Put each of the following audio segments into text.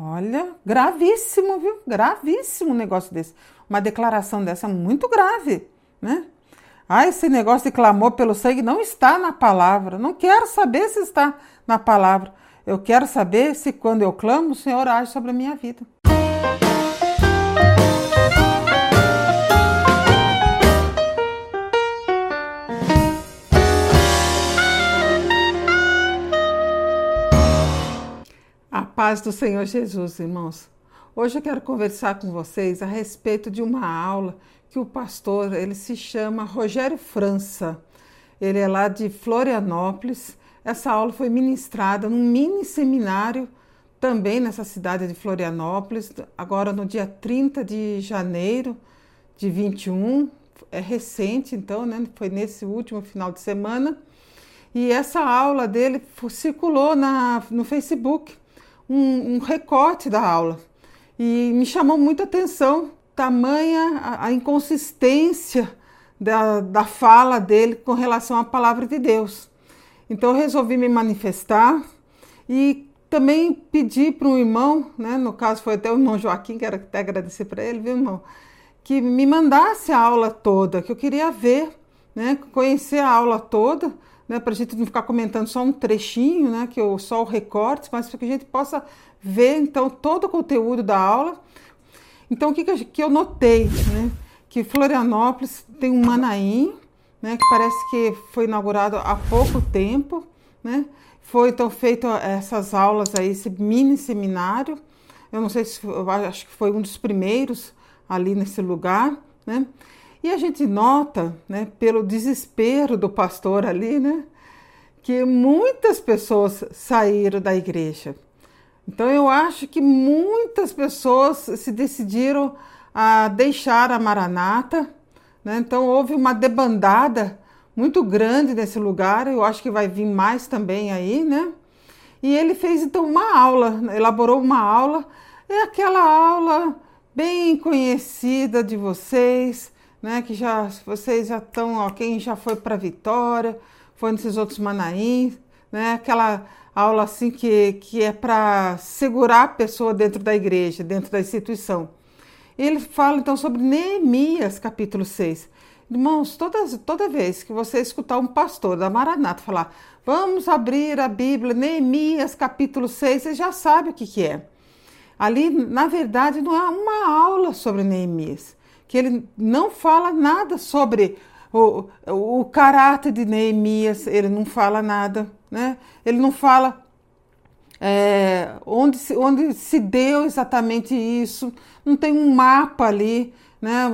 Olha, gravíssimo, viu? Gravíssimo negócio desse. Uma declaração dessa muito grave, né? Ah, esse negócio de clamor pelo sangue não está na palavra. Não quero saber se está na palavra. Eu quero saber se quando eu clamo, o Senhor age sobre a minha vida. Paz do Senhor Jesus, irmãos. Hoje eu quero conversar com vocês a respeito de uma aula que o pastor, ele se chama Rogério França. Ele é lá de Florianópolis. Essa aula foi ministrada num mini seminário também nessa cidade de Florianópolis, agora no dia 30 de janeiro de 21. É recente, então, né? Foi nesse último final de semana. E essa aula dele circulou na, no Facebook um, um recorte da aula e me chamou muita atenção tamanha a, a inconsistência da, da fala dele com relação à palavra de Deus. Então eu resolvi me manifestar e também pedi para um irmão, né, no caso foi até o irmão Joaquim, quero até agradecer para ele, viu, irmão, que me mandasse a aula toda, que eu queria ver, né, conhecer a aula toda, né, para a gente não ficar comentando só um trechinho, né, que eu, só o recorte, mas para que a gente possa ver então todo o conteúdo da aula. Então o que, que, eu, que eu notei, né, que Florianópolis tem um Manaim, né, que parece que foi inaugurado há pouco tempo, né, foi então feito essas aulas aí, esse mini seminário, eu não sei se acho que foi um dos primeiros ali nesse lugar, né? E a gente nota, né, pelo desespero do pastor ali, né, que muitas pessoas saíram da igreja. Então eu acho que muitas pessoas se decidiram a deixar a Maranata, né? Então houve uma debandada muito grande nesse lugar. Eu acho que vai vir mais também aí, né? E ele fez então uma aula, elaborou uma aula, é aquela aula bem conhecida de vocês, né? Que já vocês já estão, ó, quem já foi para Vitória, foi nesses outros Manaim, né? Aquela aula assim que, que é para segurar a pessoa dentro da igreja, dentro da instituição. Ele fala então sobre Neemias, capítulo 6. Irmãos, toda, toda vez que você escutar um pastor da Maranata falar, vamos abrir a Bíblia, Neemias, capítulo 6, você já sabe o que, que é. Ali, na verdade, não é uma aula sobre Neemias que ele não fala nada sobre o, o caráter de Neemias, ele não fala nada, né? Ele não fala é, onde, se, onde se deu exatamente isso, não tem um mapa ali, né?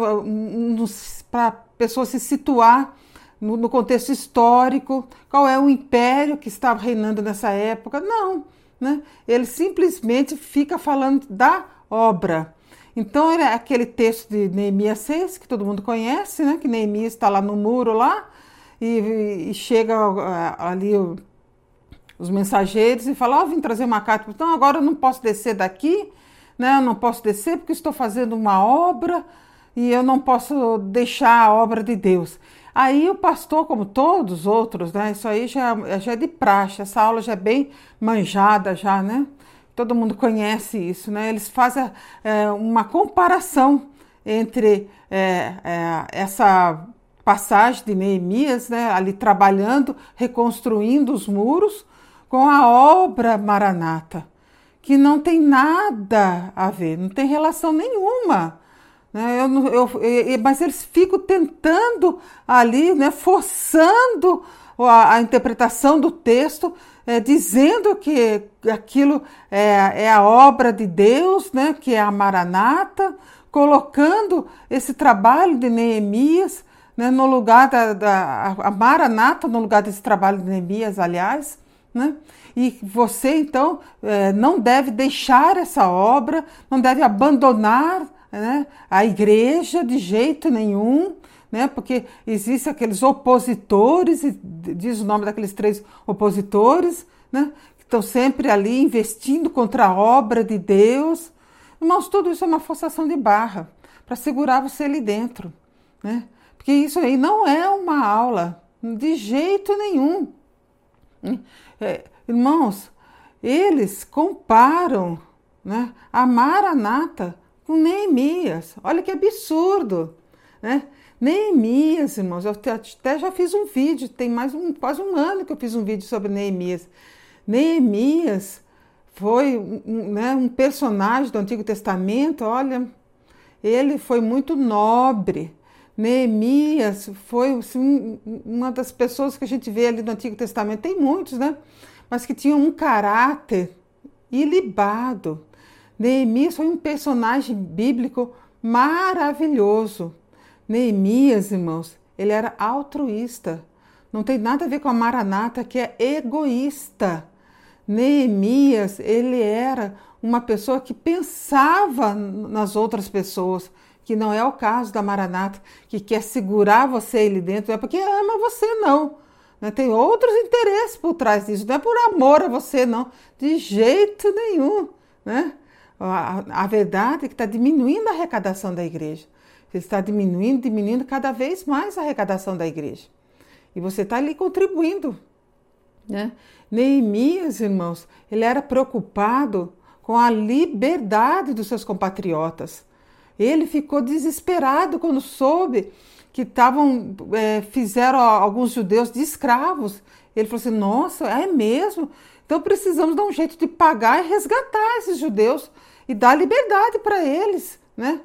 Para a pessoa se situar no, no, contexto histórico, qual é o império que estava reinando nessa época, não, né? Ele simplesmente fica falando da obra, então, é aquele texto de Neemias 6, que todo mundo conhece, né? que Neemias está lá no muro lá, e, e chega ali o, os mensageiros e fala, ó, oh, vim trazer uma carta, então agora eu não posso descer daqui, né? eu não posso descer porque estou fazendo uma obra e eu não posso deixar a obra de Deus. Aí o pastor, como todos os outros, né? Isso aí já, já é de praxe, essa aula já é bem manjada já, né? Todo mundo conhece isso, né? Eles fazem é, uma comparação entre é, é, essa passagem de Neemias, né, ali trabalhando, reconstruindo os muros, com a obra Maranata, que não tem nada a ver, não tem relação nenhuma. Né? Eu, eu, eu, mas eles ficam tentando ali, né, forçando a, a interpretação do texto é, dizendo que aquilo é, é, a obra de Deus, né, que é a Maranata, colocando esse trabalho de Neemias né, no lugar da, da a Maranata, no lugar desse trabalho de Neemias, aliás, né? E você então é, não deve deixar essa obra, não deve abandonar né, a igreja de jeito nenhum, né? Porque existem aqueles opositores, diz o nome daqueles três opositores, né? Que estão sempre ali investindo contra a obra de Deus. Irmãos, tudo isso é uma forçação de barra para segurar você ali dentro, né? Porque isso aí não é uma aula, de jeito nenhum. É, irmãos, eles comparam né? A Maranata com Neemias. Olha que absurdo, né? Neemias, irmãos, eu até já fiz um vídeo, tem mais um, quase um ano que eu fiz um vídeo sobre Neemias. Neemias foi um, né, um personagem do Antigo Testamento, olha, ele foi muito nobre. Neemias foi assim, uma das pessoas que a gente vê ali no Antigo Testamento, tem muitos, né? Mas que tinham um caráter ilibado. Neemias foi um personagem bíblico maravilhoso. Neemias, irmãos, ele era altruísta. Não tem nada a ver com a Maranata, que é egoísta. Neemias, ele era uma pessoa que pensava nas outras pessoas, que não é o caso da Maranata, que quer segurar você ali dentro, é porque ama você, não. Né? Tem outros interesses por trás disso, não é por amor a você, não, de jeito nenhum. Né? A, a verdade é que está diminuindo a arrecadação da igreja. Está diminuindo, diminuindo cada vez mais a arrecadação da igreja. E você está ali contribuindo né? Neemias, irmãos, ele era preocupado com a liberdade dos seus compatriotas. Ele ficou desesperado quando soube que estavam é, fizeram alguns judeus de escravos. Ele falou assim: Nossa, é mesmo? Então precisamos dar um jeito de pagar e resgatar esses judeus e dar liberdade para eles, né?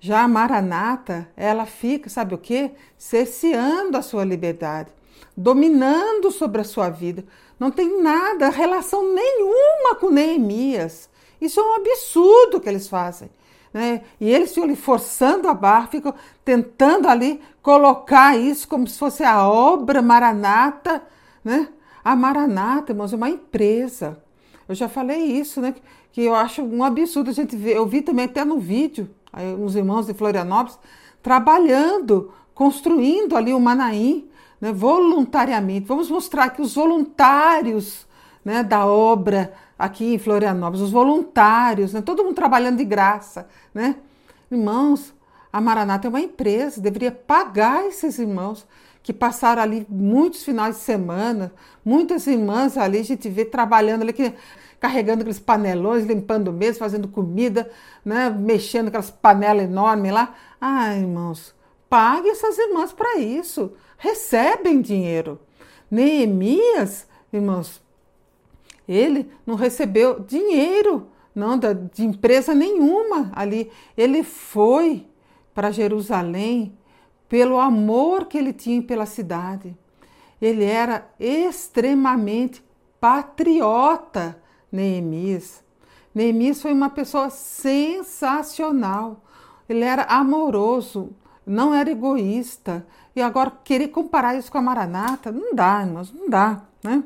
Já a Maranata, ela fica, sabe o quê? Cerceando a sua liberdade dominando sobre a sua vida. Não tem nada, relação nenhuma com Neemias. Isso é um absurdo que eles fazem. Né? E eles ficam ali forçando a barra, ficam tentando ali colocar isso como se fosse a obra Maranata. Né? A Maranata, irmãos, é uma empresa. Eu já falei isso, né? Que eu acho um absurdo a gente ver. Eu vi também até no vídeo, uns irmãos de Florianópolis trabalhando, construindo ali o Manaim né, voluntariamente. Vamos mostrar que os voluntários né, da obra aqui em Florianópolis, os voluntários, né, todo mundo trabalhando de graça. Né? Irmãos, a Maranata é uma empresa, deveria pagar esses irmãos que passaram ali muitos finais de semana, muitas irmãs ali, a gente vê trabalhando ali, que, carregando aqueles panelões, limpando mesa, fazendo comida, né, mexendo aquelas panelas enormes lá. Ai, irmãos, pague essas irmãs para isso recebem dinheiro. Neemias, irmãos, ele não recebeu dinheiro, não de empresa nenhuma ali. Ele foi para Jerusalém pelo amor que ele tinha pela cidade. Ele era extremamente patriota, Neemias. Neemias foi uma pessoa sensacional. Ele era amoroso, não era egoísta. E agora querer comparar isso com a Maranata, não dá, irmãos, não dá, né?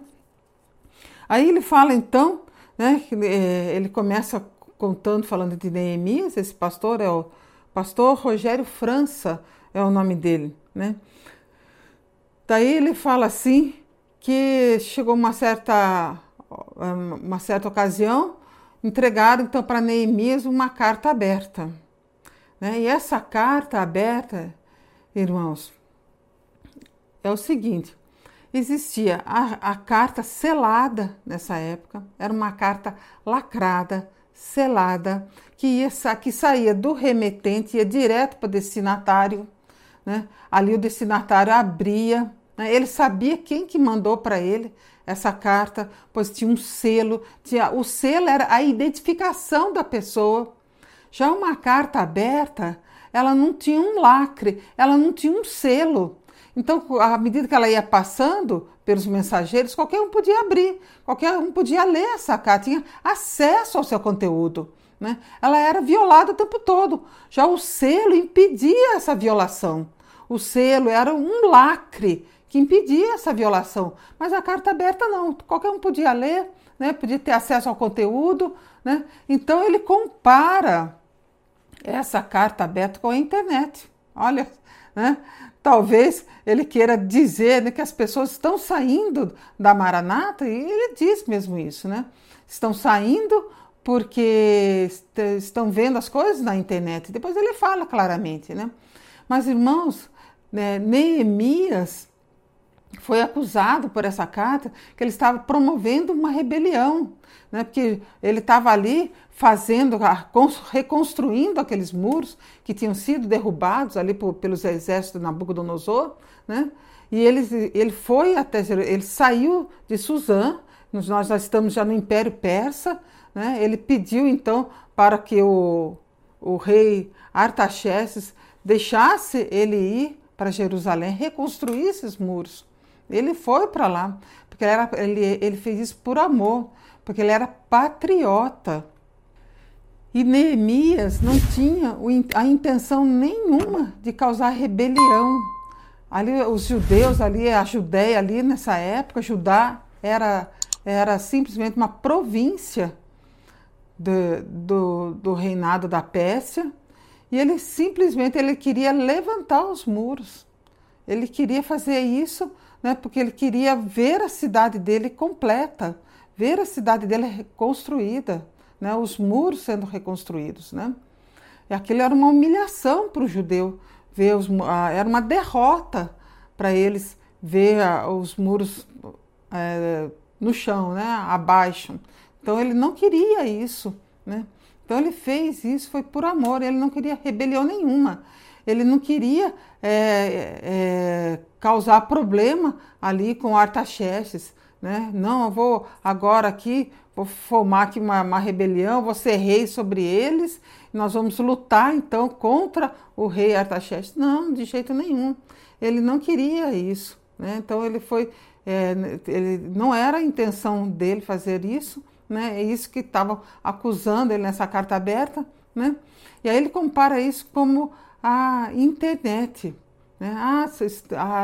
Aí ele fala então, né, é, ele começa contando, falando de Neemias, esse pastor é o pastor Rogério França, é o nome dele, né? Daí ele fala assim que chegou uma certa uma certa ocasião, entregaram então para Neemias uma carta aberta. Né? E essa carta aberta, irmãos, é o seguinte: existia a, a carta selada nessa época, era uma carta lacrada, selada, que, ia, que saía do remetente, ia direto para o destinatário. Né? Ali o destinatário abria, né? ele sabia quem que mandou para ele essa carta, pois tinha um selo, tinha, o selo era a identificação da pessoa. Já uma carta aberta, ela não tinha um lacre, ela não tinha um selo. Então, à medida que ela ia passando pelos mensageiros, qualquer um podia abrir, qualquer um podia ler essa carta, tinha acesso ao seu conteúdo. Né? Ela era violada o tempo todo. Já o selo impedia essa violação. O selo era um lacre que impedia essa violação. Mas a carta aberta não, qualquer um podia ler, né? podia ter acesso ao conteúdo. Né? Então ele compara essa carta aberta com a internet. Olha, né? Talvez ele queira dizer né, que as pessoas estão saindo da Maranata, e ele diz mesmo isso, né? Estão saindo porque estão vendo as coisas na internet. Depois ele fala claramente, né? Mas, irmãos, né, Neemias, foi acusado por essa carta que ele estava promovendo uma rebelião, né? porque ele estava ali fazendo, reconstruindo aqueles muros que tinham sido derrubados ali por, pelos exércitos de Nabucodonosor, né? E ele, ele foi até, ele saiu de Suzã, nós já estamos já no Império Persa, né? Ele pediu então para que o, o rei Artaxerxes deixasse ele ir para Jerusalém, reconstruir esses muros. Ele foi para lá, porque ele, era, ele, ele fez isso por amor, porque ele era patriota. E Neemias não tinha a intenção nenhuma de causar rebelião. Ali os judeus ali, a Judéia ali nessa época, Judá era, era simplesmente uma província do, do, do reinado da Pérsia. E ele simplesmente ele queria levantar os muros. Ele queria fazer isso né, porque ele queria ver a cidade dele completa, ver a cidade dele reconstruída né, os muros sendo reconstruídos. Né? E aquilo era uma humilhação para o judeu, ver os, era uma derrota para eles ver os muros é, no chão, né, abaixo. Então ele não queria isso. Né? Então ele fez isso, foi por amor, ele não queria rebelião nenhuma. Ele não queria é, é, causar problema ali com Artaxerxes. Né? Não, eu vou agora aqui vou formar aqui uma, uma rebelião, vou ser rei sobre eles, nós vamos lutar então contra o rei Artaxerxes. Não, de jeito nenhum. Ele não queria isso. Né? Então ele foi, é, ele não era a intenção dele fazer isso, né? É isso que estavam acusando ele nessa carta aberta, né? E aí ele compara isso como a internet. Né? Ah,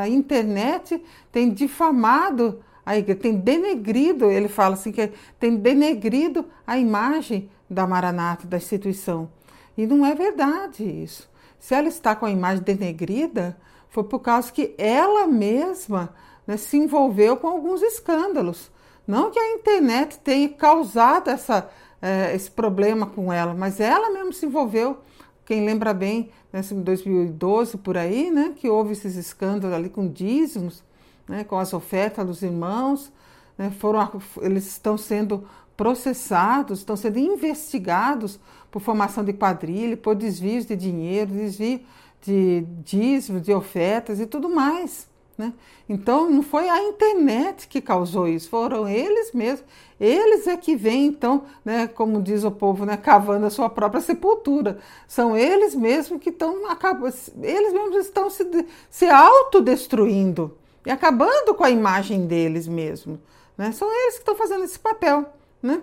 a internet tem difamado a igreja, tem denegrido, ele fala assim, que tem denegrido a imagem da Maranata, da instituição. E não é verdade isso. Se ela está com a imagem denegrida, foi por causa que ela mesma né, se envolveu com alguns escândalos. Não que a internet tenha causado essa, é, esse problema com ela, mas ela mesma se envolveu. Quem lembra bem, né, em 2012 por aí, né, que houve esses escândalos ali com dízimos, né, com as ofertas dos irmãos, né, foram, eles estão sendo processados, estão sendo investigados por formação de quadrilha, por desvios de dinheiro, desvio de dízimos, de ofertas e tudo mais. Né? Então, não foi a internet que causou isso, foram eles mesmos. Eles é que vêm, então, né, como diz o povo, né, cavando a sua própria sepultura. São eles mesmos que estão eles mesmos estão se, se autodestruindo e acabando com a imagem deles mesmo. Né? São eles que estão fazendo esse papel. Né?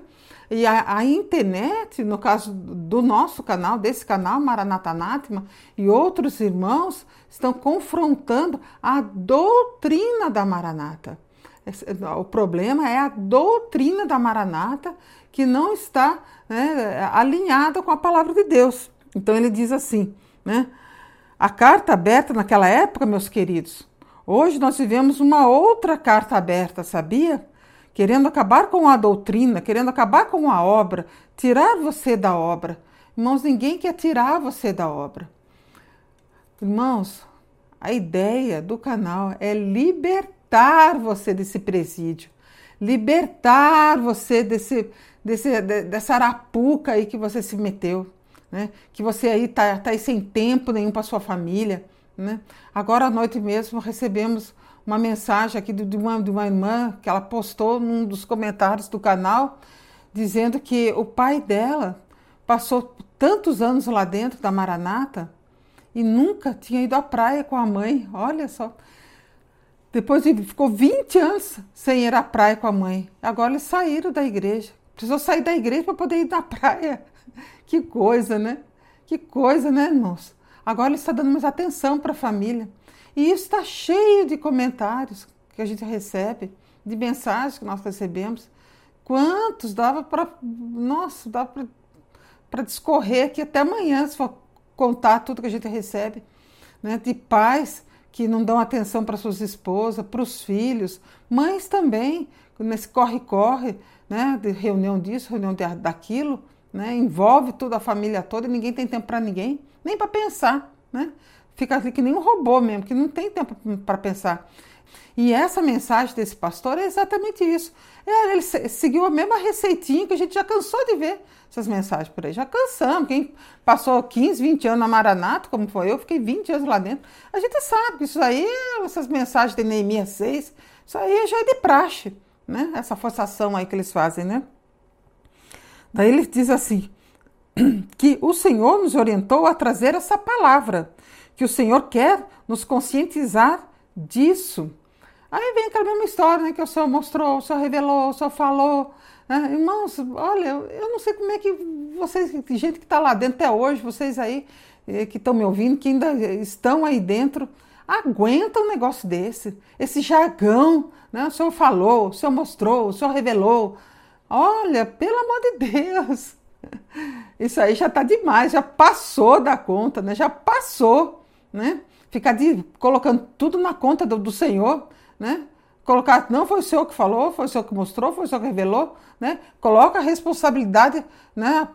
E a, a, internet, no caso do nosso canal, desse canal Maranatanatima, e outros irmãos estão confrontando a doutrina da Maranata. O problema é a doutrina da Maranata que não está né, alinhada com a palavra de Deus. Então ele diz assim, né? A carta aberta naquela época, meus queridos, Hoje nós vivemos uma outra carta aberta, sabia? Querendo acabar com a doutrina, querendo acabar com a obra, tirar você da obra. Irmãos, ninguém quer tirar você da obra. Irmãos, a ideia do canal é libertar você desse presídio, libertar você desse, desse, dessa arapuca aí que você se meteu, né? que você aí está tá aí sem tempo nenhum para sua família né? Agora à noite mesmo recebemos uma mensagem aqui de uma, de uma irmã que ela postou num dos comentários do canal, dizendo que o pai dela passou tantos anos lá dentro da Maranata e nunca tinha ido à praia com a mãe. Olha só. Depois ele ficou 20 anos sem ir à praia com a mãe. Agora eles saíram da igreja. Precisou sair da igreja para poder ir na praia. Que coisa, né? Que coisa, né, irmãos? Agora ele está dando mais atenção para a família. E isso está cheio de comentários que a gente recebe, de mensagens que nós recebemos. Quantos dava para. Nossa, dava para discorrer aqui até amanhã, se for contar tudo que a gente recebe. Né? De pais que não dão atenção para suas esposas, para os filhos, mães também, nesse corre-corre, né? de reunião disso, reunião daquilo, né? envolve toda a família toda e ninguém tem tempo para ninguém nem para pensar, né? Fica ali que nem um robô mesmo, que não tem tempo para pensar. E essa mensagem desse pastor é exatamente isso. É, ele seguiu a mesma receitinha que a gente já cansou de ver essas mensagens por aí. Já cansamos. Quem passou 15, 20 anos na Maranata, como foi eu, fiquei 20 anos lá dentro. A gente sabe que isso aí, essas mensagens de Neemias 6, isso aí já é de praxe, né? Essa forçação aí que eles fazem, né? Daí ele diz assim: que o Senhor nos orientou a trazer essa palavra, que o Senhor quer nos conscientizar disso. Aí vem aquela mesma história, né? Que o Senhor mostrou, o Senhor revelou, o Senhor falou. Né? Irmãos, olha, eu não sei como é que vocês, gente que está lá dentro até hoje, vocês aí eh, que estão me ouvindo, que ainda estão aí dentro, aguentam um negócio desse, esse jargão, né? O Senhor falou, o Senhor mostrou, o Senhor revelou. Olha, pelo amor de Deus, isso aí já está demais, já passou da conta, né? Já passou, né? Ficar de, colocando tudo na conta do, do Senhor né? Colocar, não foi o senhor que falou, foi o senhor que mostrou, foi o senhor que revelou, né? Coloca a responsabilidade, né,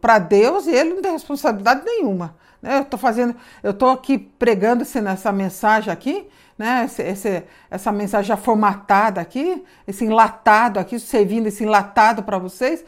para Deus e ele não tem responsabilidade nenhuma. Né? Eu estou fazendo, eu estou aqui pregando essa mensagem aqui, né? Esse, esse, essa mensagem já formatada aqui, esse enlatado aqui, servindo esse enlatado para vocês.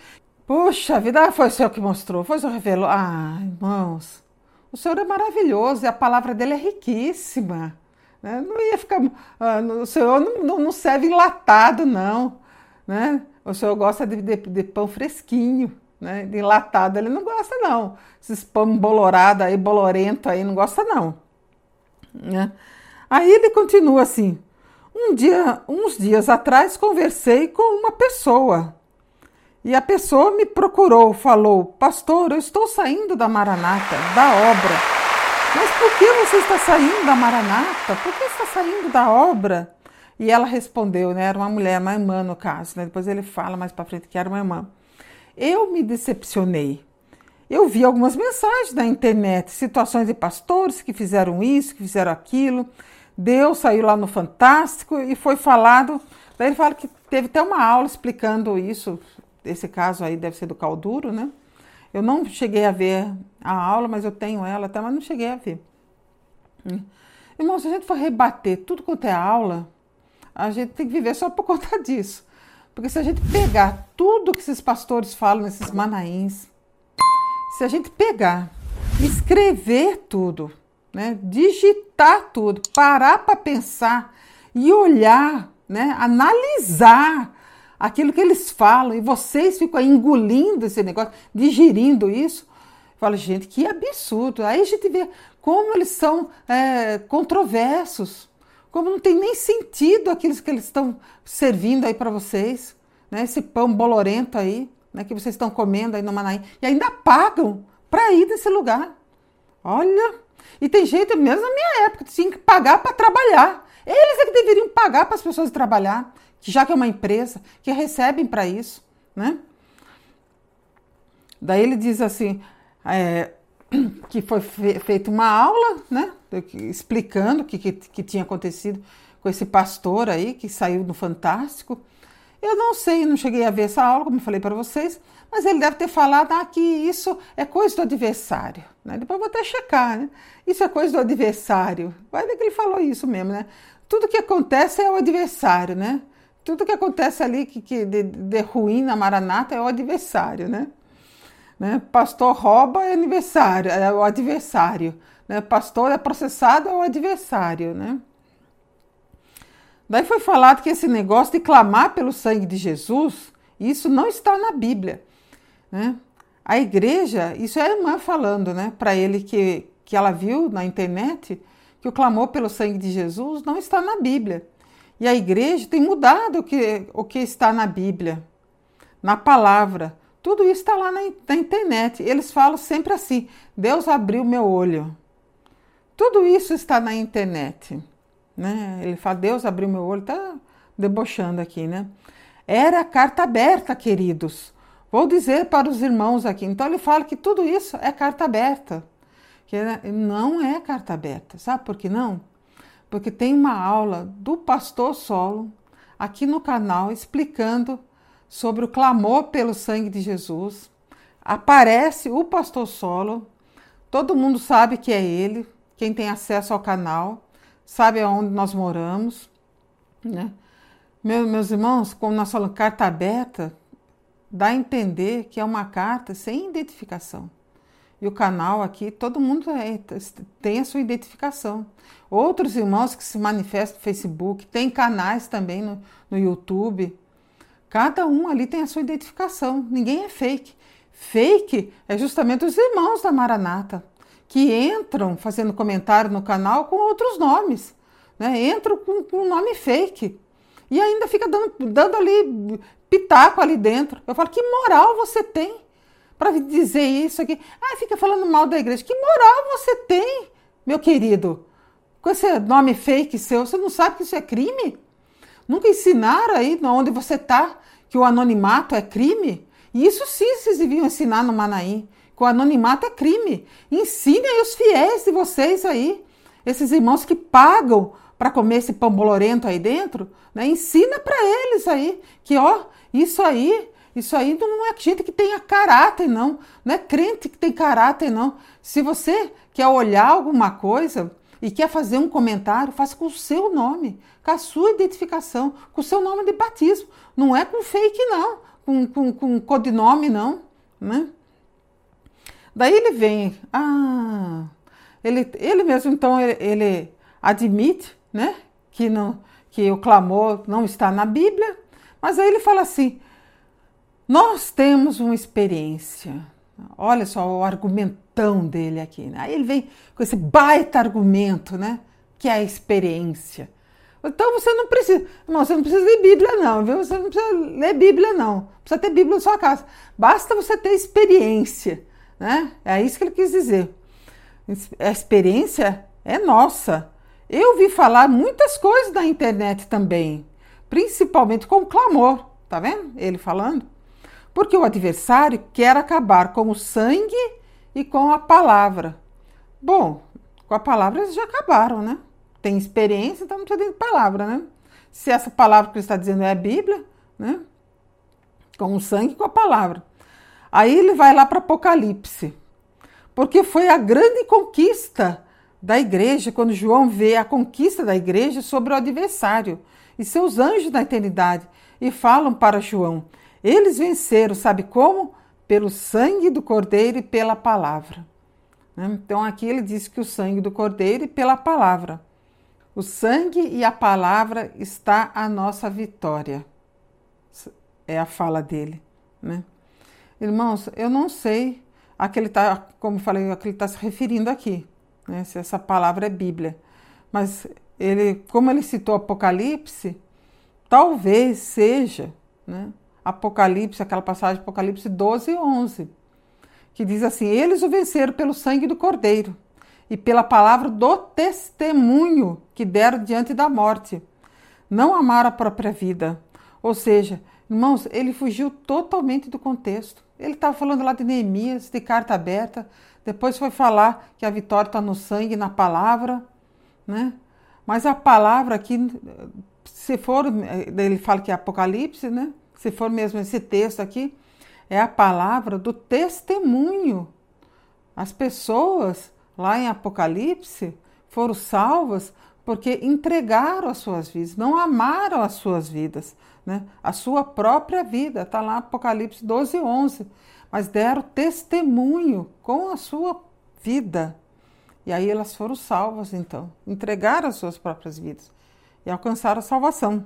Puxa vida, foi o Senhor que mostrou, foi o Senhor que revelou. Ah, irmãos, o Senhor é maravilhoso e a palavra dele é riquíssima. Né? Não ia ficar. Ah, o senhor não, não, serve enlatado, não. Né? O senhor gosta de, de, de pão fresquinho. Né? De enlatado ele não gosta, não. Esses pão bolorado aí, bolorento aí, não gosta, não. Né? Aí ele continua assim. Um dia, uns dias atrás, conversei com uma pessoa. E a pessoa me procurou, falou: Pastor, eu estou saindo da Maranata, da obra mas por que você está saindo da Maranata? Por que está saindo da obra? E ela respondeu, né? Era uma mulher, uma irmã no caso, né? Depois ele fala mais para frente que era uma irmã. Eu me decepcionei. Eu vi algumas mensagens na internet, situações de pastores que fizeram isso, que fizeram aquilo. Deus saiu lá no Fantástico e foi falado. Daí ele fala que teve até uma aula explicando isso. Esse caso aí deve ser do Calduro, né? Eu não cheguei a ver a aula, mas eu tenho ela, tá? mas não cheguei a ver. Irmão, se a gente for rebater tudo quanto é aula, a gente tem que viver só por conta disso. Porque se a gente pegar tudo que esses pastores falam nesses manaíns, se a gente pegar, escrever tudo, né, digitar tudo, parar para pensar e olhar, né, analisar aquilo que eles falam e vocês ficam engolindo esse negócio, digerindo isso. Fala, gente, que absurdo. Aí a gente vê como eles são é, controversos, como não tem nem sentido aquilo que eles estão servindo aí para vocês, né? Esse pão bolorento aí, né? Que vocês estão comendo aí no Manaí e ainda pagam para ir nesse lugar. Olha, e tem gente mesmo na minha época tinha que pagar para trabalhar. Eles é que deveriam pagar para as pessoas trabalhar que já que é uma empresa, que recebem para isso, né? Daí ele diz assim, é, que foi fe feita uma aula, né, explicando o que, que, que, tinha acontecido com esse pastor aí que saiu no Fantástico. Eu não sei, não cheguei a ver essa aula, como falei para vocês, mas ele deve ter falado ah, que isso é coisa do adversário. Né? Depois vou até checar, né? Isso é coisa do adversário. Vai ver que ele falou isso mesmo, né? Tudo que acontece é o adversário, né? tudo que acontece ali que, que de, de, ruim na Maranata é o adversário, né? né? Pastor rouba é aniversário, é o adversário. Né? Pastor é processado é o adversário, né? Daí foi falado que esse negócio de clamar pelo sangue de Jesus, isso não está na Bíblia, né? A igreja, isso é a irmã falando, né, para ele que, que ela viu na internet, que o clamor pelo sangue de Jesus não está na Bíblia. E a igreja tem mudado o que, o que está na Bíblia, na palavra. Tudo isso está lá na, na internet. Eles falam sempre assim: Deus abriu meu olho. Tudo isso está na internet. Né? Ele fala: Deus abriu meu olho. Está debochando aqui, né? Era carta aberta, queridos. Vou dizer para os irmãos aqui. Então ele fala que tudo isso é carta aberta. Que não é carta aberta. Sabe por que não? porque tem uma aula do pastor Solo aqui no canal explicando sobre o clamor pelo sangue de Jesus. Aparece o pastor Solo, todo mundo sabe que é ele, quem tem acesso ao canal, sabe aonde nós moramos, Né? Meus irmãos, como nós falamos, carta aberta, dá a entender que é uma carta sem identificação. E o canal aqui, todo mundo é, tem a sua identificação. Outros irmãos que se manifestam no Facebook, tem canais também no, no YouTube. Cada um ali tem a sua identificação. Ninguém é fake. Fake é justamente os irmãos da Maranata, que entram fazendo comentário no canal com outros nomes. Né? Entram com, com um nome fake. E ainda fica dando, dando ali pitaco ali dentro. Eu falo, que moral você tem para dizer isso aqui? Ah, fica falando mal da igreja. Que moral você tem, meu querido? Com esse nome fake seu, você não sabe que isso é crime? Nunca ensinaram aí onde você está que o anonimato é crime? E isso sim vocês deviam ensinar no Manaim, que o anonimato é crime. Ensinem os fiéis de vocês aí, esses irmãos que pagam para comer esse pão bolorento aí dentro, né? ensina para eles aí que, ó, isso aí, isso aí não é gente que tenha caráter, não. Não é crente que tem caráter, não. Se você quer olhar alguma coisa e quer fazer um comentário, faça com o seu nome, com a sua identificação, com o seu nome de batismo. Não é com fake, não, com, com, com codinome, não. Né? Daí ele vem, ah, ele, ele mesmo então, ele, ele admite né? Que, não, que o clamor não está na Bíblia, mas aí ele fala assim: nós temos uma experiência. Olha só o argumentão dele aqui. Né? Aí ele vem com esse baita argumento, né? Que é a experiência. Então você não precisa, não, você não precisa ler Bíblia, não, viu? Você não precisa ler Bíblia, não. Precisa ter Bíblia na sua casa. Basta você ter experiência, né? É isso que ele quis dizer. A experiência é nossa. Eu vi falar muitas coisas na internet também, principalmente com clamor, tá vendo? Ele falando. Porque o adversário quer acabar com o sangue e com a palavra. Bom, com a palavra eles já acabaram, né? Tem experiência, então não precisa de palavra, né? Se essa palavra que ele está dizendo é a Bíblia, né? Com o sangue e com a palavra. Aí ele vai lá para Apocalipse. Porque foi a grande conquista da igreja, quando João vê a conquista da igreja sobre o adversário e seus anjos na eternidade, e falam para João: eles venceram, sabe como? Pelo sangue do cordeiro e pela palavra. Né? Então aqui ele diz que o sangue do cordeiro e pela palavra. O sangue e a palavra está a nossa vitória. É a fala dele. Né? Irmãos, eu não sei a que ele está, como falei, a que ele está se referindo aqui né, se essa palavra é Bíblia. Mas ele, como ele citou Apocalipse, talvez seja né, Apocalipse, aquela passagem de Apocalipse 12 e 11, que diz assim: Eles o venceram pelo sangue do Cordeiro e pela palavra do testemunho que deram diante da morte. Não amaram a própria vida. Ou seja, irmãos, ele fugiu totalmente do contexto. Ele estava falando lá de Neemias, de carta aberta, depois foi falar que a vitória está no sangue, na palavra, né? Mas a palavra aqui, se for, ele fala que é Apocalipse, né? Se for mesmo esse texto aqui, é a palavra do testemunho. As pessoas lá em Apocalipse foram salvas porque entregaram as suas vidas, não amaram as suas vidas, né? A sua própria vida, está lá Apocalipse 12, 11 mas deram testemunho com a sua vida. E aí elas foram salvas, então, entregaram as suas próprias vidas e alcançaram a salvação.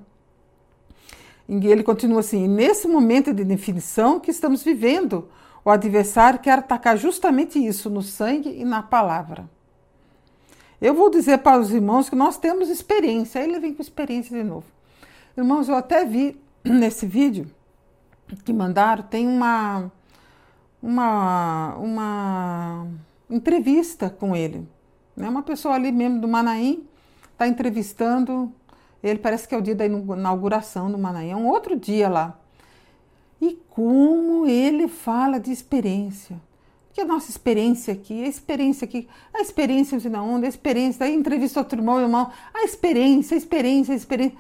E ele continua assim: nesse momento de definição que estamos vivendo, o adversário quer atacar justamente isso, no sangue e na palavra. Eu vou dizer para os irmãos que nós temos experiência. Aí ele vem com experiência de novo. Irmãos, eu até vi nesse vídeo que mandaram, tem uma uma, uma entrevista com ele. Né? Uma pessoa ali mesmo do Manaim está entrevistando ele, parece que é o dia da inauguração do Manaim, é um outro dia lá. E como ele fala de experiência. Que a nossa experiência aqui, a experiência aqui, a experiência não sei a experiência, aí entrevista outro irmão, irmão, a experiência, a experiência, a experiência.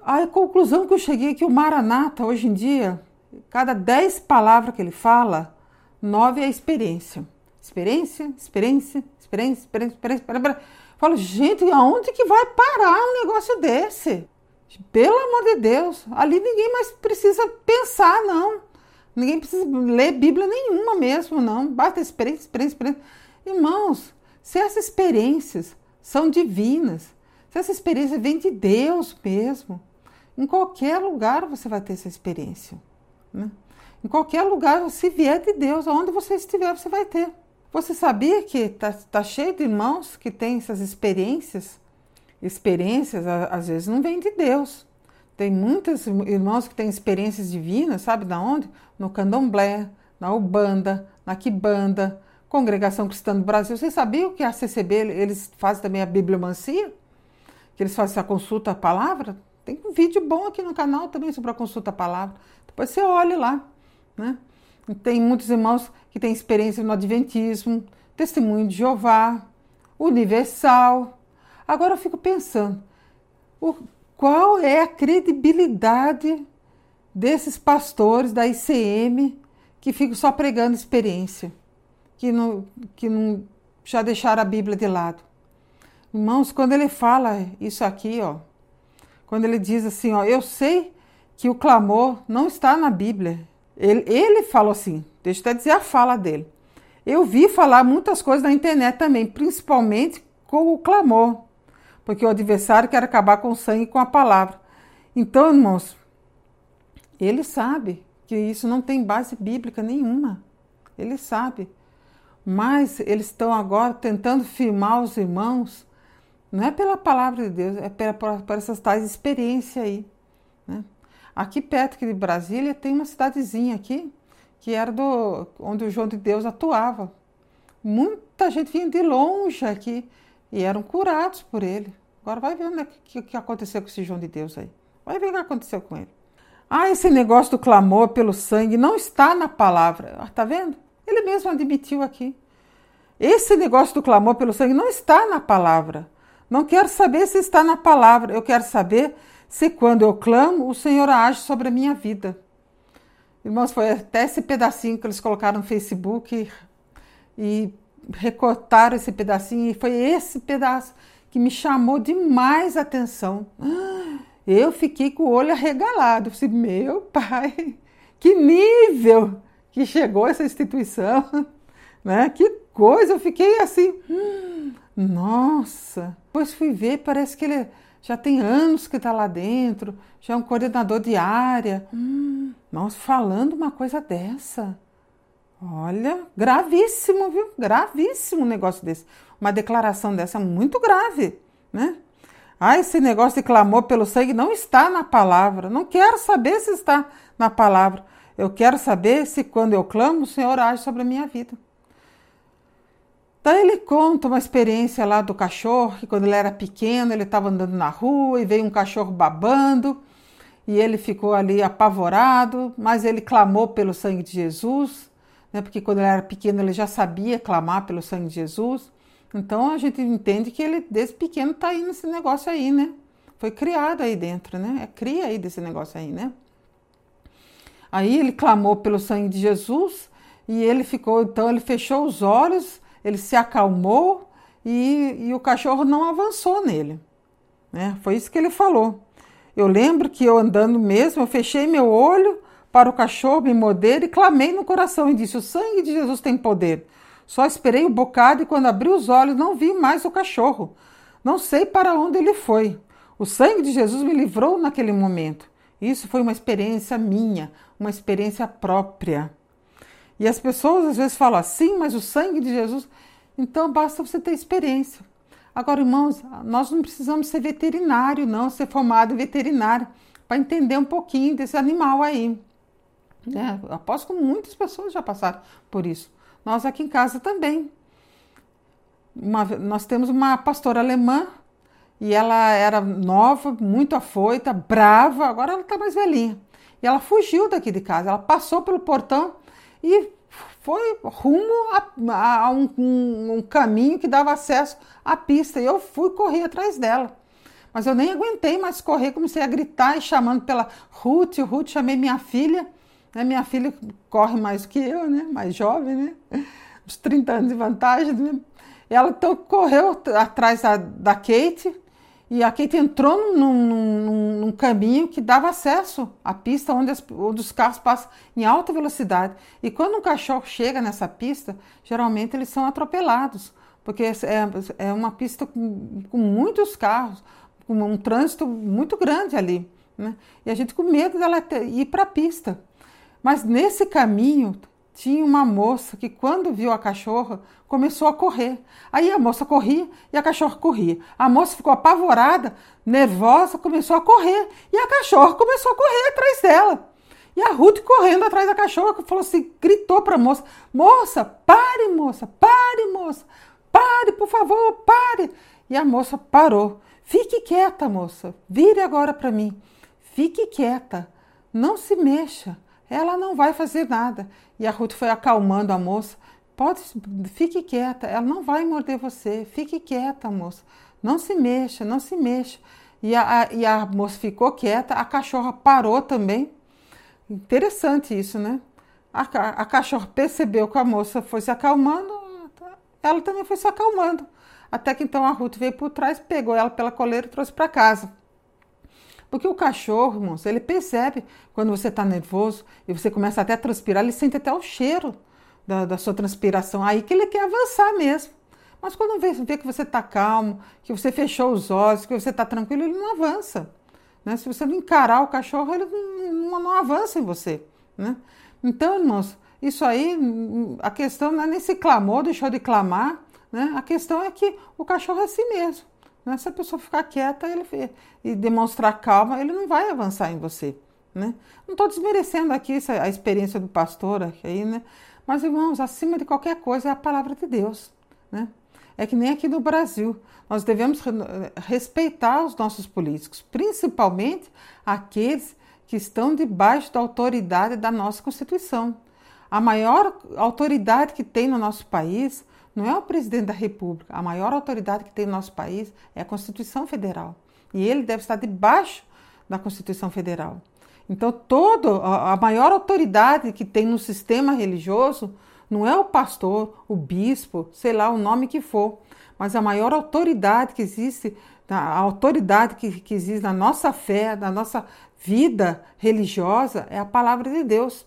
A conclusão que eu cheguei é que o Maranata, hoje em dia, cada dez palavras que ele fala, nove é experiência. Experiência, experiência, experiência, experiência, experiência. Falo, gente, aonde que vai parar um negócio desse? Pelo amor de Deus, ali ninguém mais precisa pensar, não. Ninguém precisa ler Bíblia nenhuma mesmo, não. Basta experiência, experiência, experiência. Irmãos, se essas experiências são divinas, se essa experiência vem de Deus mesmo, em qualquer lugar você vai ter essa experiência. Né? Em qualquer lugar, se vier de Deus, aonde você estiver, você vai ter. Você sabia que está tá cheio de irmãos que têm essas experiências? Experiências, às vezes, não vêm de Deus. Tem muitos irmãos que têm experiências divinas, sabe da onde? No candomblé, na Ubanda, na Quibanda, Congregação Cristã do Brasil. Vocês sabiam que a CCB, eles fazem também a bibliomancia? Que eles fazem a consulta à palavra? Tem um vídeo bom aqui no canal também sobre a consulta à palavra. Depois você olha lá, né? Tem muitos irmãos que têm experiência no Adventismo, Testemunho de Jeová, Universal. Agora eu fico pensando, qual é a credibilidade desses pastores da ICM que ficam só pregando experiência, que não, que não já deixaram a Bíblia de lado? Irmãos, quando ele fala isso aqui, ó, quando ele diz assim, ó, eu sei que o clamor não está na Bíblia, ele, ele falou assim, deixa eu até dizer a fala dele. Eu vi falar muitas coisas na internet também, principalmente com o clamor, porque o adversário quer acabar com o sangue e com a palavra. Então, irmãos, ele sabe que isso não tem base bíblica nenhuma. Ele sabe. Mas eles estão agora tentando firmar os irmãos, não é pela palavra de Deus, é por, essas tais experiências aí. Né? Aqui perto de Brasília tem uma cidadezinha aqui que era do onde o João de Deus atuava. Muita gente vinha de longe aqui e eram curados por ele. Agora vai ver o é que, que aconteceu com esse João de Deus aí. Vai ver o que aconteceu com ele. Ah, esse negócio do clamor pelo sangue não está na palavra. Ah, tá vendo? Ele mesmo admitiu aqui. Esse negócio do clamor pelo sangue não está na palavra. Não quero saber se está na palavra. Eu quero saber se quando eu clamo, o Senhor age sobre a minha vida. Irmãos, foi até esse pedacinho que eles colocaram no Facebook e recortaram esse pedacinho, e foi esse pedaço que me chamou demais a atenção. Eu fiquei com o olho arregalado. Falei, meu pai, que nível que chegou essa instituição, né? Que coisa, eu fiquei assim, nossa. Depois fui ver, parece que ele já tem anos que está lá dentro, já é um coordenador de área. Hum, nossa, falando uma coisa dessa. Olha, gravíssimo, viu? Gravíssimo um negócio desse. Uma declaração dessa muito grave, né? Ah, esse negócio de clamor pelo sangue não está na palavra. Não quero saber se está na palavra. Eu quero saber se quando eu clamo, o Senhor age sobre a minha vida. Daí ele conta uma experiência lá do cachorro, que quando ele era pequeno, ele estava andando na rua e veio um cachorro babando, e ele ficou ali apavorado, mas ele clamou pelo sangue de Jesus, né, porque quando ele era pequeno ele já sabia clamar pelo sangue de Jesus. Então a gente entende que ele desde pequeno está aí nesse negócio aí, né? Foi criado aí dentro, né? É cria aí desse negócio aí, né? Aí ele clamou pelo sangue de Jesus e ele ficou, então ele fechou os olhos ele se acalmou e, e o cachorro não avançou nele. Né? Foi isso que ele falou. Eu lembro que eu andando mesmo, eu fechei meu olho para o cachorro me morder e clamei no coração e disse: O sangue de Jesus tem poder. Só esperei um bocado e quando abri os olhos não vi mais o cachorro. Não sei para onde ele foi. O sangue de Jesus me livrou naquele momento. Isso foi uma experiência minha, uma experiência própria. E as pessoas às vezes falam assim, mas o sangue de Jesus. Então basta você ter experiência. Agora, irmãos, nós não precisamos ser veterinário, não, ser formado veterinário, para entender um pouquinho desse animal aí. Né? Aposto que muitas pessoas já passaram por isso. Nós aqui em casa também. Uma, nós temos uma pastora alemã e ela era nova, muito afoita, brava, agora ela está mais velhinha. E ela fugiu daqui de casa, ela passou pelo portão e foi rumo a, a um, um, um, caminho que dava acesso à pista. E eu fui correr atrás dela. Mas eu nem aguentei mais correr, comecei a gritar e chamando pela Ruth. Ruth, chamei minha filha. Né? Minha filha corre mais que eu, né? mais jovem, né? uns 30 anos de vantagem. Né? Ela então correu atrás da, da Kate e a Kate entrou num, num, num, caminho que dava acesso à pista onde, as, onde os carros passam em alta velocidade. E quando um cachorro chega nessa pista, geralmente eles são atropelados, porque é, é uma pista com, com muitos carros, com um trânsito muito grande ali. Né? E a gente com medo dela ir para a pista. Mas nesse caminho tinha uma moça que, quando viu a cachorra, começou a correr. Aí a moça corria e a cachorra corria. A moça ficou apavorada, nervosa, começou a correr. E a cachorra começou a correr atrás dela. E a Ruth correndo atrás da cachorra, falou assim, gritou para a moça: Moça, pare, moça, pare, moça, pare, por favor, pare. E a moça parou. Fique quieta, moça, vire agora para mim. Fique quieta, não se mexa, ela não vai fazer nada. E a Ruth foi acalmando a moça. Pode, fique quieta, ela não vai morder você. Fique quieta, moça. Não se mexa, não se mexa. E a, a, e a moça ficou quieta, a cachorra parou também. Interessante isso, né? A, a cachorra percebeu que a moça foi se acalmando, ela também foi se acalmando. Até que então a Ruth veio por trás, pegou ela pela coleira e trouxe para casa. Porque o cachorro, irmãos, ele percebe quando você está nervoso e você começa até a transpirar, ele sente até o cheiro da, da sua transpiração. Aí que ele quer avançar mesmo. Mas quando vê, vê que você está calmo, que você fechou os olhos, que você está tranquilo, ele não avança. Né? Se você não encarar o cachorro, ele não, não, avança em você. Né? Então, irmãos, isso aí, a questão não é nem se clamou, deixou de clamar, né? a questão é que o cachorro é assim mesmo. Né? Se a pessoa ficar quieta ele, e demonstrar calma, ele não vai avançar em você. Né? Não estou desmerecendo aqui a experiência do pastor aí, né? Mas, irmãos, acima de qualquer coisa é a palavra de Deus. Né? É que nem aqui no Brasil. Nós devemos respeitar os nossos políticos, principalmente aqueles que estão debaixo da autoridade da nossa Constituição. A maior autoridade que tem no nosso país não é o presidente da República. A maior autoridade que tem no nosso país é a Constituição Federal. E ele deve estar debaixo da Constituição Federal. Então, todo, a maior autoridade que tem no sistema religioso não é o pastor, o bispo, sei lá o nome que for, mas a maior autoridade que existe, a autoridade que, que existe na nossa fé, na nossa vida religiosa, é a palavra de Deus.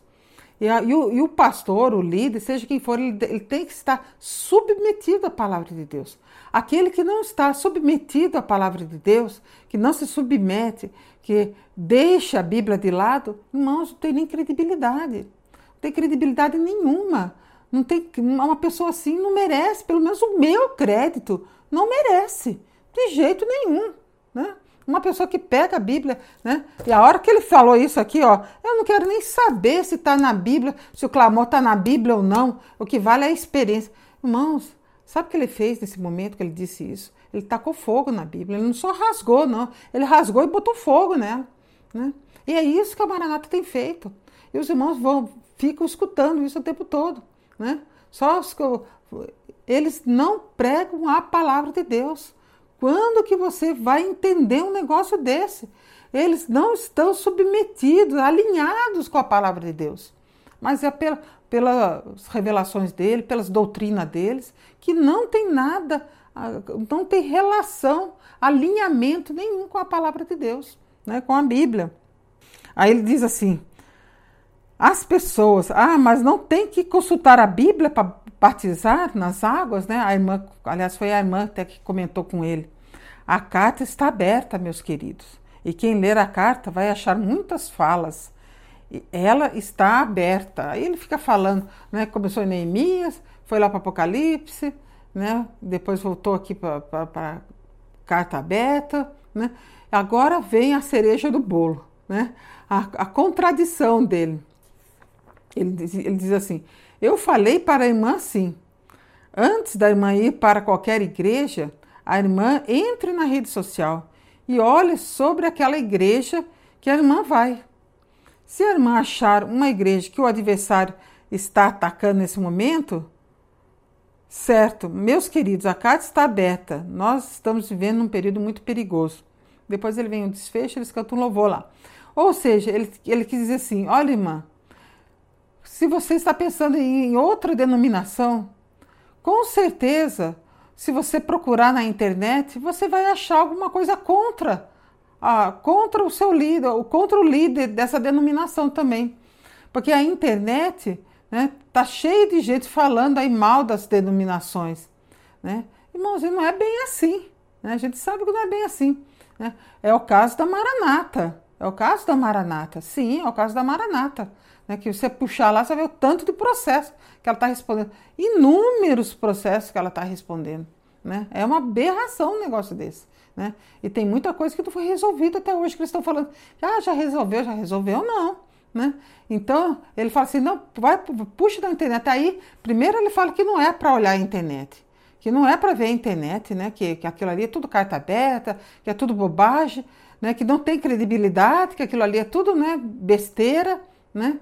E, a, e, o, e, o, pastor, o líder, seja quem for, ele, ele tem que estar submetido à palavra de Deus. Aquele que não está submetido à palavra de Deus, que não se submete, que deixa a Bíblia de lado, irmãos, não tem nem credibilidade. Não tem credibilidade nenhuma. Não tem uma pessoa assim não merece, pelo menos o meu crédito, não merece, de jeito nenhum, né? Uma pessoa que pega a Bíblia, né? E a hora que ele falou isso aqui, ó, eu não quero nem saber se está na Bíblia, se o clamor está na Bíblia ou não. O que vale é a experiência. Irmãos, sabe o que ele fez nesse momento que ele disse isso? Ele tacou fogo na Bíblia. Ele não só rasgou, não. Ele rasgou e botou fogo nela. Né? E é isso que a Maranata tem feito. E os irmãos vão, ficam escutando isso o tempo todo. Né? Só os, eles não pregam a palavra de Deus. Quando que você vai entender um negócio desse? Eles não estão submetidos, alinhados com a palavra de Deus. Mas é pela, pelas revelações dele, pelas doutrinas deles, que não tem nada, não tem relação, alinhamento nenhum com a palavra de Deus, né, com a Bíblia. Aí ele diz assim: as pessoas, ah, mas não tem que consultar a Bíblia para batizar nas águas, né? A irmã, aliás, foi a irmã até que comentou com ele. A carta está aberta, meus queridos. E quem ler a carta vai achar muitas falas. Ela está aberta. Aí ele fica falando, né? Começou em Neemias, foi lá para Apocalipse, né? Depois voltou aqui para carta aberta, né? Agora vem a cereja do bolo, né? A, a contradição dele. Ele diz, ele diz assim: eu falei para a irmã assim. Antes da irmã ir para qualquer igreja, a irmã entre na rede social e olhe sobre aquela igreja que a irmã vai. Se a irmã achar uma igreja que o adversário está atacando nesse momento, certo, meus queridos, a carta está aberta. Nós estamos vivendo um período muito perigoso. Depois ele vem o desfecho, eles cantam um louvor lá. Ou seja, ele, ele quis dizer assim: olha, irmã, se você está pensando em outra denominação, com certeza se você procurar na internet, você vai achar alguma coisa contra, ah, contra o seu líder, contra o líder dessa denominação também. Porque a internet né, tá cheia de gente falando aí mal das denominações. Né? Irmãos, não é bem assim. Né? A gente sabe que não é bem assim. Né? É o caso da Maranata. É o caso da Maranata. Sim, é o caso da Maranata. Né? Que você puxar lá, você vê o tanto de processo que ela está respondendo. Inúmeros processos que ela está respondendo. Né? É uma aberração um negócio desse. Né? E tem muita coisa que não foi resolvida até hoje, que eles estão falando, ah, já resolveu, já resolveu, não. Né? Então, ele fala assim, não, vai, puxa da internet. Aí, primeiro ele fala que não é para olhar a internet, que não é para ver a internet, né? que, que aquilo ali é tudo carta aberta, que é tudo bobagem, né? que não tem credibilidade, que aquilo ali é tudo né, besteira, né?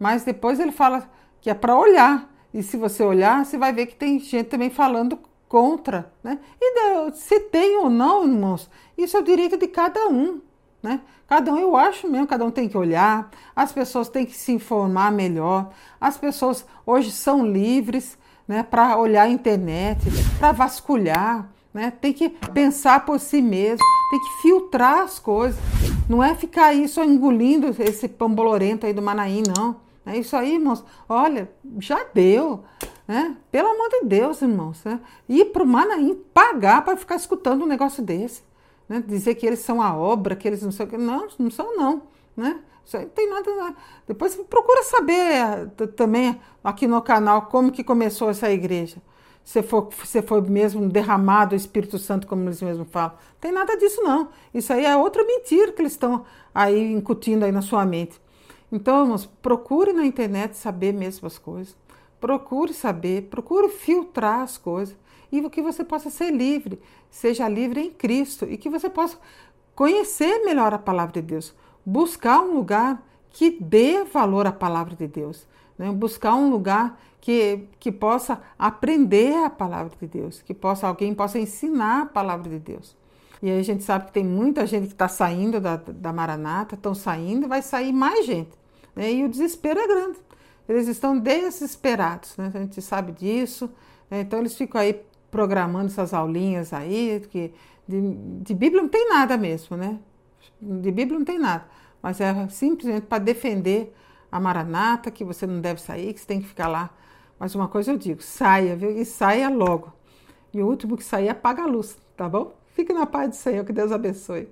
Mas depois ele fala que é para olhar. E se você olhar, você vai ver que tem gente também falando contra, né? E se tem ou não, irmãos, isso é o direito de cada um, né? Cada um, eu acho mesmo, cada um tem que olhar, as pessoas têm que se informar melhor, as pessoas hoje são livres, né, para olhar a internet, para vasculhar, né? Tem que pensar por si mesmo, tem que filtrar as coisas, não é ficar aí só engolindo esse pambolorento aí do Manaim, não. É isso aí, irmãos. Olha, já deu. Né? Pelo amor de Deus, irmãos. Né? Ir para o Manaim pagar para ficar escutando um negócio desse. Né? Dizer que eles são a obra, que eles não são. Não, não são, não. Né? Isso aí não tem nada. Né? Depois procura saber eh, também aqui no canal como que começou essa igreja. Se for, se foi mesmo derramado o Espírito Santo, como eles mesmos falam. Não tem nada disso, não. Isso aí é outra mentira que eles estão aí incutindo aí na sua mente. Então, irmãos, procure na internet saber mesmo as coisas. Procure saber, procure filtrar as coisas e que você possa ser livre, seja livre em Cristo e que você possa conhecer melhor a palavra de Deus, buscar um lugar que dê valor à palavra de Deus, né? buscar um lugar que, que possa aprender a palavra de Deus, que possa alguém possa ensinar a palavra de Deus. E aí a gente sabe que tem muita gente que está saindo da, da Maranata, estão saindo, vai sair mais gente. Né? E o desespero é grande eles estão desesperados, né? a gente sabe disso, né? então eles ficam aí programando essas aulinhas aí, que de, de, Bíblia não tem nada mesmo, né? De Bíblia não tem nada, mas é simplesmente para defender a Maranata, que você não deve sair, que você tem que ficar lá. Mas uma coisa eu digo, saia, viu? E saia logo. E o último que sair, apaga a luz, tá bom? Fique na paz do Senhor, que Deus abençoe.